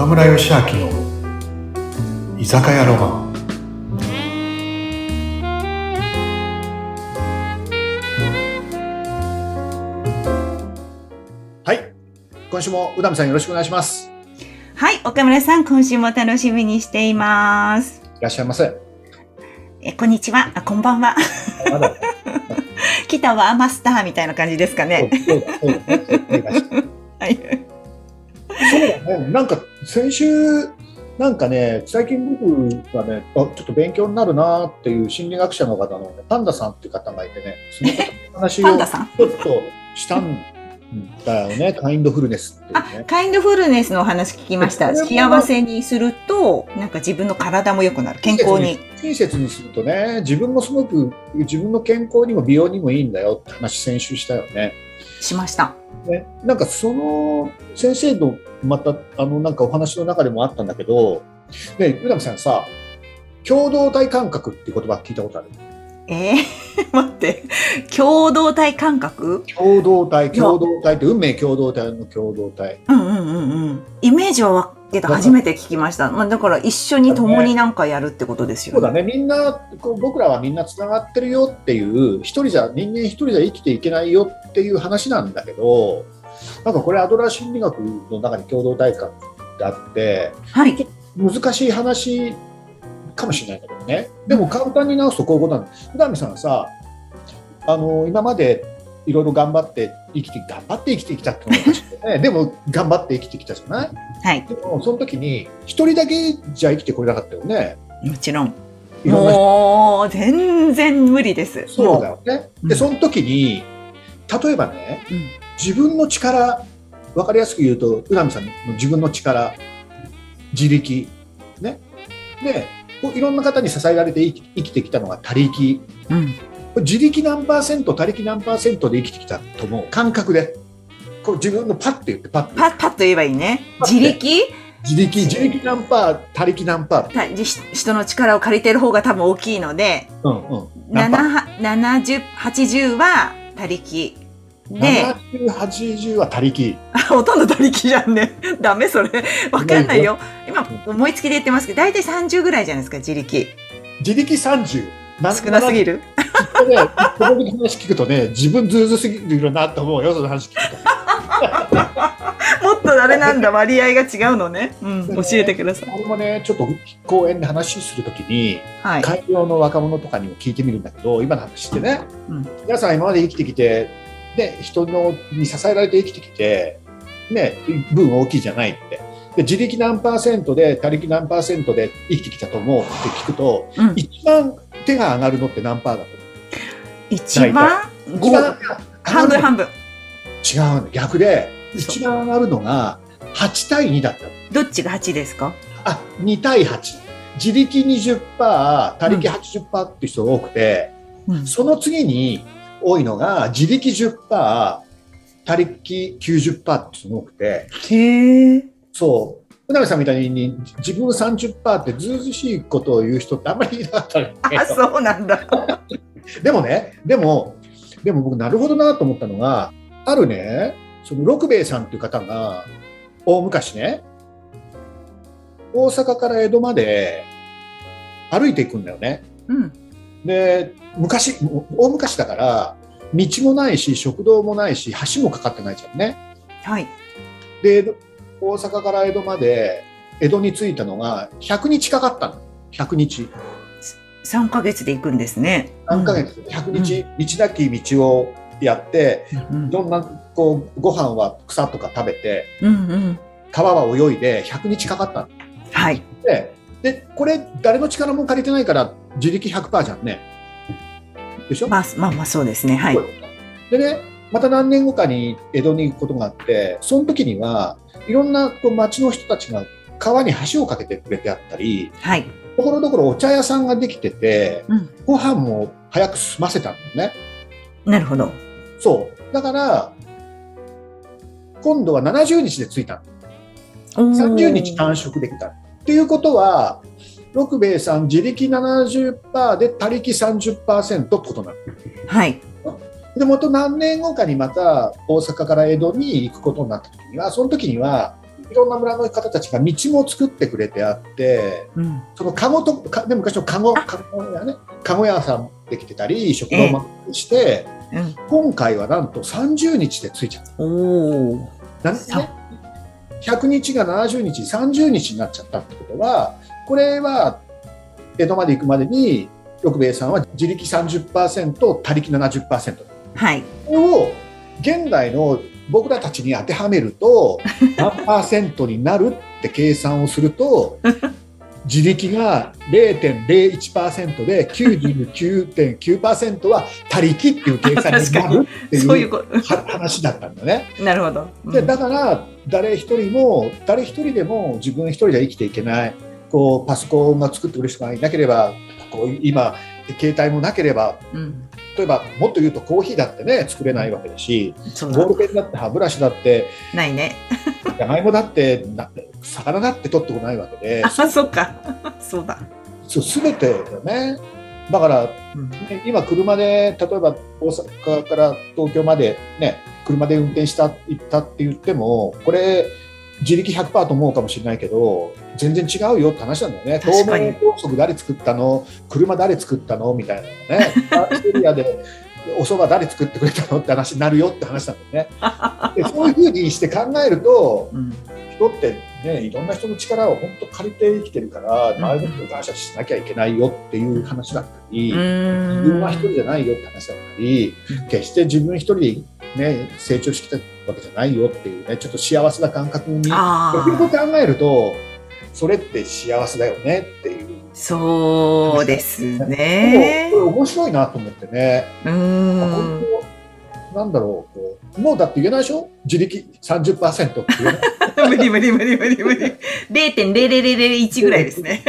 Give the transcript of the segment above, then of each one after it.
岡村義明の居酒屋ロマン。はい。今週も宇多美さんよろしくお願いします。はい、岡村さん、今週も楽しみにしています。いらっしゃいませ。え、こんにちは。あ、こんばんは。まだ。来たわ、マスターみたいな感じですかね。はい。そうだねなんか先週なんかね最近僕がねあちょっと勉強になるなっていう心理学者の方の、ね、パンダさんっていう方がいてねその方の話を。ちょっとしたんだよね、カインドフルネスっていうあね。、カインドフルネスのお話聞きました。幸せにすると、なんか自分の体も良くなる。健康に。親切にするとね、自分もすごく自分の健康にも美容にもいいんだよって話先週したよね。しました。ねなんかその先生のまたあのなんかお話の中でもあったんだけど、ね、宇多美さんさ、共同体感覚っていう言葉聞いたことある？えー、待って。共同体感覚？共同体、共同体って運命共同体の共同体。うんうんうんうん。イメージはわけど初めて聞きました。まあ、だから一緒に共になんかやるってことですよそうだね、みんな、こう僕らはみんなつながってるよっていう、一人じゃ、人間一人じゃ生きていけないよっていう話なんだけど、なんかこれ、アドラー心理学の中に共同体感ってあって、はい。難しい話かもしれないんだけどね、でも簡単に直すとこういうことなんです。普段さんさ、あの今までいろいろ頑張って生きて、頑張って生きてきたってのもね、でも頑張って生きてきたじゃない？はい。でもその時に、一人だけじゃ生きてこれなかったよね。もちろん。もう、全然無理です。そうだよね。で、うんその時に、例えばね、うん自分の力、わかりやすく言うと、宇波さんの自分の力、自力、ね。で、いろんな方に支えられて生き生きてきたのが他力。うん。自力何パーセント、他力何パーセントで生きてきたと思う感覚で。こう自分のパッて言って、パッて。パッ、パッと言えばいいね。自力？自力、自力何パー、他力何パー。たじ人の力を借りてる方が多分大きいので、うんうん。何パー？7 70、80は他力。で、70、80は他力。ほとんど他力じゃんね。ダメそれ。わかんないよ。今、思いつきで言ってますけど、大体30ぐらいじゃないですか、自力。自力30。な少なすぎる？この話聞くとね、自分ずうずうすぎるなと思うよ、その話聞くと。もっとあれなんだ、割合が違うのね。うん、教えてください。俺もね、ちょっと講演で話するときに、はい。海洋の若者とかにも聞いてみるんだけど、今の話ってね、うん皆さん今まで生きてきて、ね、人のに支えられて生きてきて、ね、分大きいじゃないって。で自力何パーセントで、他力何パーセントで生きてきたと思うって聞くと、うん。一番手が上がるのって何パーだと思う？一番一番半分半分。違うの。逆で一番上がるのが8対2だったの。どっちが8ですか？あ2対8自力20%他力80%っていう人が多くて、うん。その次に多いのが自力10%他力90%って人が多くてへえ。そう船部さんみたいに自分30%ってずうずうしいことを言う人ってあんまりいなかったあ、そうなんだ。でもね、でも、でも僕、なるほどなと思ったのが、あるね、その六兵衛さんっていう方が、大昔ね、大阪から江戸まで歩いていくんだよね。うん。で、昔、大昔だから、道もないし、食堂もないし、橋もかかってないじゃんね。はい。で、大阪から江戸まで、江戸に着いたのが100日かかったの。100日。3ヶ月で行くんですね。何ヶ月、100日、道なき道をやって、うんいろんなこうご飯は草とか食べてうんうん。川は泳いで100日かかったんはい。ででこれ誰の力も借りてないから自力100%じゃんねでしょ、まあ、まあまあそうですね。はい。でねまた何年後かに江戸に行くことがあってその時にはいろんなこう町の人たちが川に橋を架けてくれてあったりはい。ところどころお茶屋さんができててうん。ご飯も早く済ませたんだよねなるほど。そうだから今度は70日で着いたの30日短縮できた。っていうことは、六兵衛さん、自力70%で他力30%ってことなの。はい。で、また何年後かにまた大阪から江戸に行くことになった時には、その時には、いろんな村の方たちが道も作ってくれてあってうん。そのカゴとかで昔のカゴカゴ屋ねカゴ屋さんできてたり食堂もして、うん。今回はなんと30日で着いちゃった。おお。なね100日が70日30日になっちゃったってことはこれは江戸まで行くまでに六兵衛さんは自力30%他力70%はい。これを現代の僕らたちに当てはめると 何パーセントになるって計算をすると自力が0.01%で99.9%は他力っていう計算になるっていう話だったんだね。と。なるほど。うんでだから誰一人も誰一人でも自分一人では生きていけないこうパソコンが作ってくれる人がいなければこう今携帯もなければうん。例えばもっと言うとコーヒーだってね作れないわけだしボール。ペンだって歯ブラシだってないね。じゃがいもだってな魚だって取ってこないわけで。あ、そっか。そうだ。そう全てだよね。だからうん。ね今車で例えば大阪から東京までね車で運転した行ったって言ってもこれ自力100%と思うかもしれないけど全然違うよって話なんだよね。東名高速誰作ったの？車誰作ったの？みたいなのね。カーステリアでお蕎麦誰作ってくれたの？って話になるよって話なんだよね。でそういうふうにして考えるとうん。人ってねいろんな人の力を本当借りて生きてるから周りの人に感謝しなきゃいけないよっていう話だったり、自分は一人じゃないよって話だったり、決して自分一人で、ね、成長してきたわけじゃないよっていうねちょっと幸せな感覚によあくよくあ。考えるとそれって幸せだよねっていう。そうですねこ。れ面白いなと思ってね、うん。当なんだろうこうもうだって言えないでしょ？自力30%って言えない無理無理無理無理無理。0.0001ぐらいですね。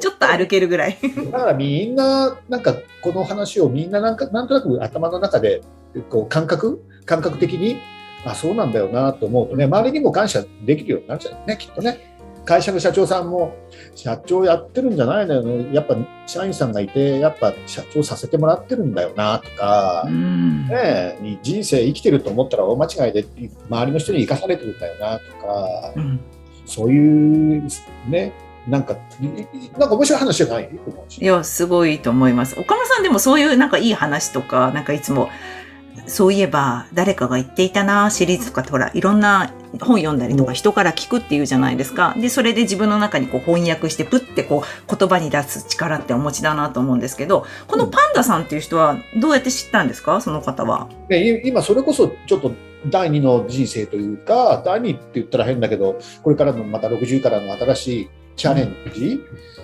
ちょっと歩けるぐらい。だからみんな、なんかこの話をみんななんかなんとなく頭の中でこう感覚、感覚的に、あ、そうなんだよなと思うとね、周りにも感謝できるようになっちゃうね、きっとね。会社の社長さんも、社長やってるんじゃないのよ、やっぱ社員さんがいて、やっぱ社長させてもらってるんだよなとか。う、ん。ねえ、人生生きてると思ったら大間違いで、周りの人に生かされてるんだよなとか、うん。そういうね、なんか、いなんか面白い話じゃない？いや、すごいと思います。岡村さんでもそういうなんかいい話とか、なんかいつも、そういえば誰かが言っていたなシリーズとかってほら、いろんな本読んだりとか人から聞くっていうじゃないですか。で、それで自分の中にこう翻訳してプッてこう言葉に出す力ってお持ちだなと思うんですけど、このパンダさんっていう人はどうやって知ったんですか？その方は。今それこそちょっと第二の人生というか第二って言ったら変だけどこれからのまた60からの新しいチャレンジ、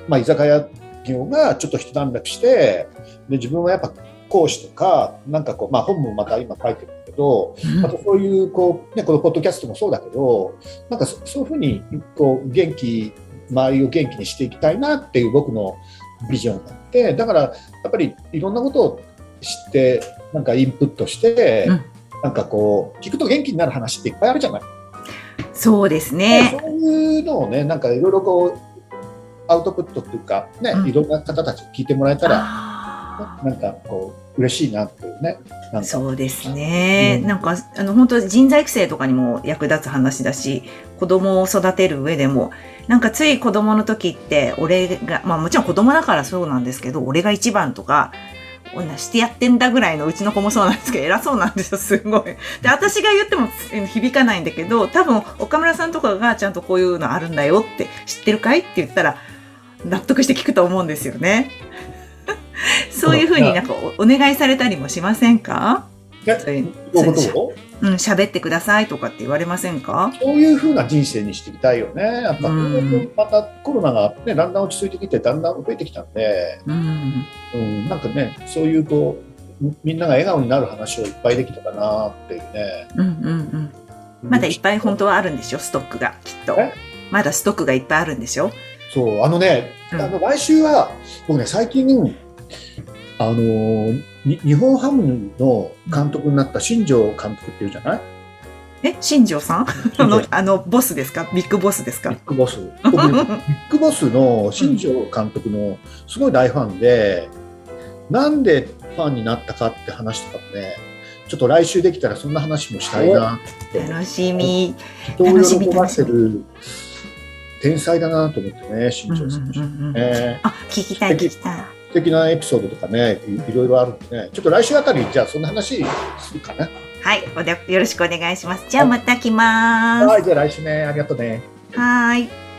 まあ、居酒屋業がちょっと一段落してで自分はやっぱ講師とかなんかこう、まあ、本もまた今書いてるんだけどまたそういうこう、ね、このポッドキャストもそうだけどなんかそそういうふうにこう元気周りを元気にしていきたいなっていう僕のビジョンがあってだからやっぱりいろんなことを知ってなんかインプットして、うん。なんかこう聞くと元気になる話っていっぱいあるじゃない、そうですね。そういうのをねなんかいろいろこうアウトプットっていうかね、うん。いろんな方たちに聞いてもらえたらなんかこう嬉しいなっていうねそうですね。うんなんか、あの、本当人材育成とかにも役立つ話だし、子供を育てる上でも、なんかつい子供の時って、俺が、まあもちろん子供だからそうなんですけど、俺が一番とか、女してやってんだぐらいのうちの子もそうなんですけど、偉そうなんですよ、すごい。で、私が言ってもえ響かないんだけど、多分岡村さんとかがちゃんとこういうのあるんだよって知ってるかいって言ったら、納得して聞くと思うんですよね。そういうふうになんかおお願いされたりもしませんか？ねそういうことをうん、喋ってくださいとかって言われませんか？そういうふうな人生にしていきたいよね。やっぱ、うんまたコロナが、ね、だんだん落ち着いてきて、だんだん増えてきたんで、うん。うん、なんかね、そういうこう、みみんなが笑顔になる話をいっぱいできたかなっていうね。うんうんうん。まだいっぱい本当はあるんでしょ？ストックが、きっとえ？まだストックがいっぱいあるんでしょ？そう、あのね、うんあの来週は、僕ね、最近、あのーに日本ハムの監督になった新庄監督っていうじゃない？え、新庄さん？あの、あの、ボスですか？ビッグボスですか？ビッグボス。ビッグボスの新庄監督のすごい大ファンで、なんでファンになったかって話とかもね、ちょっと来週できたらそんな話もしたいな楽しみ。人を喜ばせる天才だなと思ってね新庄選手、うんうんうんうん。えー。あ、聞きたい、聞きたい。素敵なエピソードとかねいいろいろあるんでねちょっと来週あたりじゃあそんな話するかなはい、おでよろしくお願いします。じゃあまた来ます。はいじゃあ来週ねありがとうねはーい。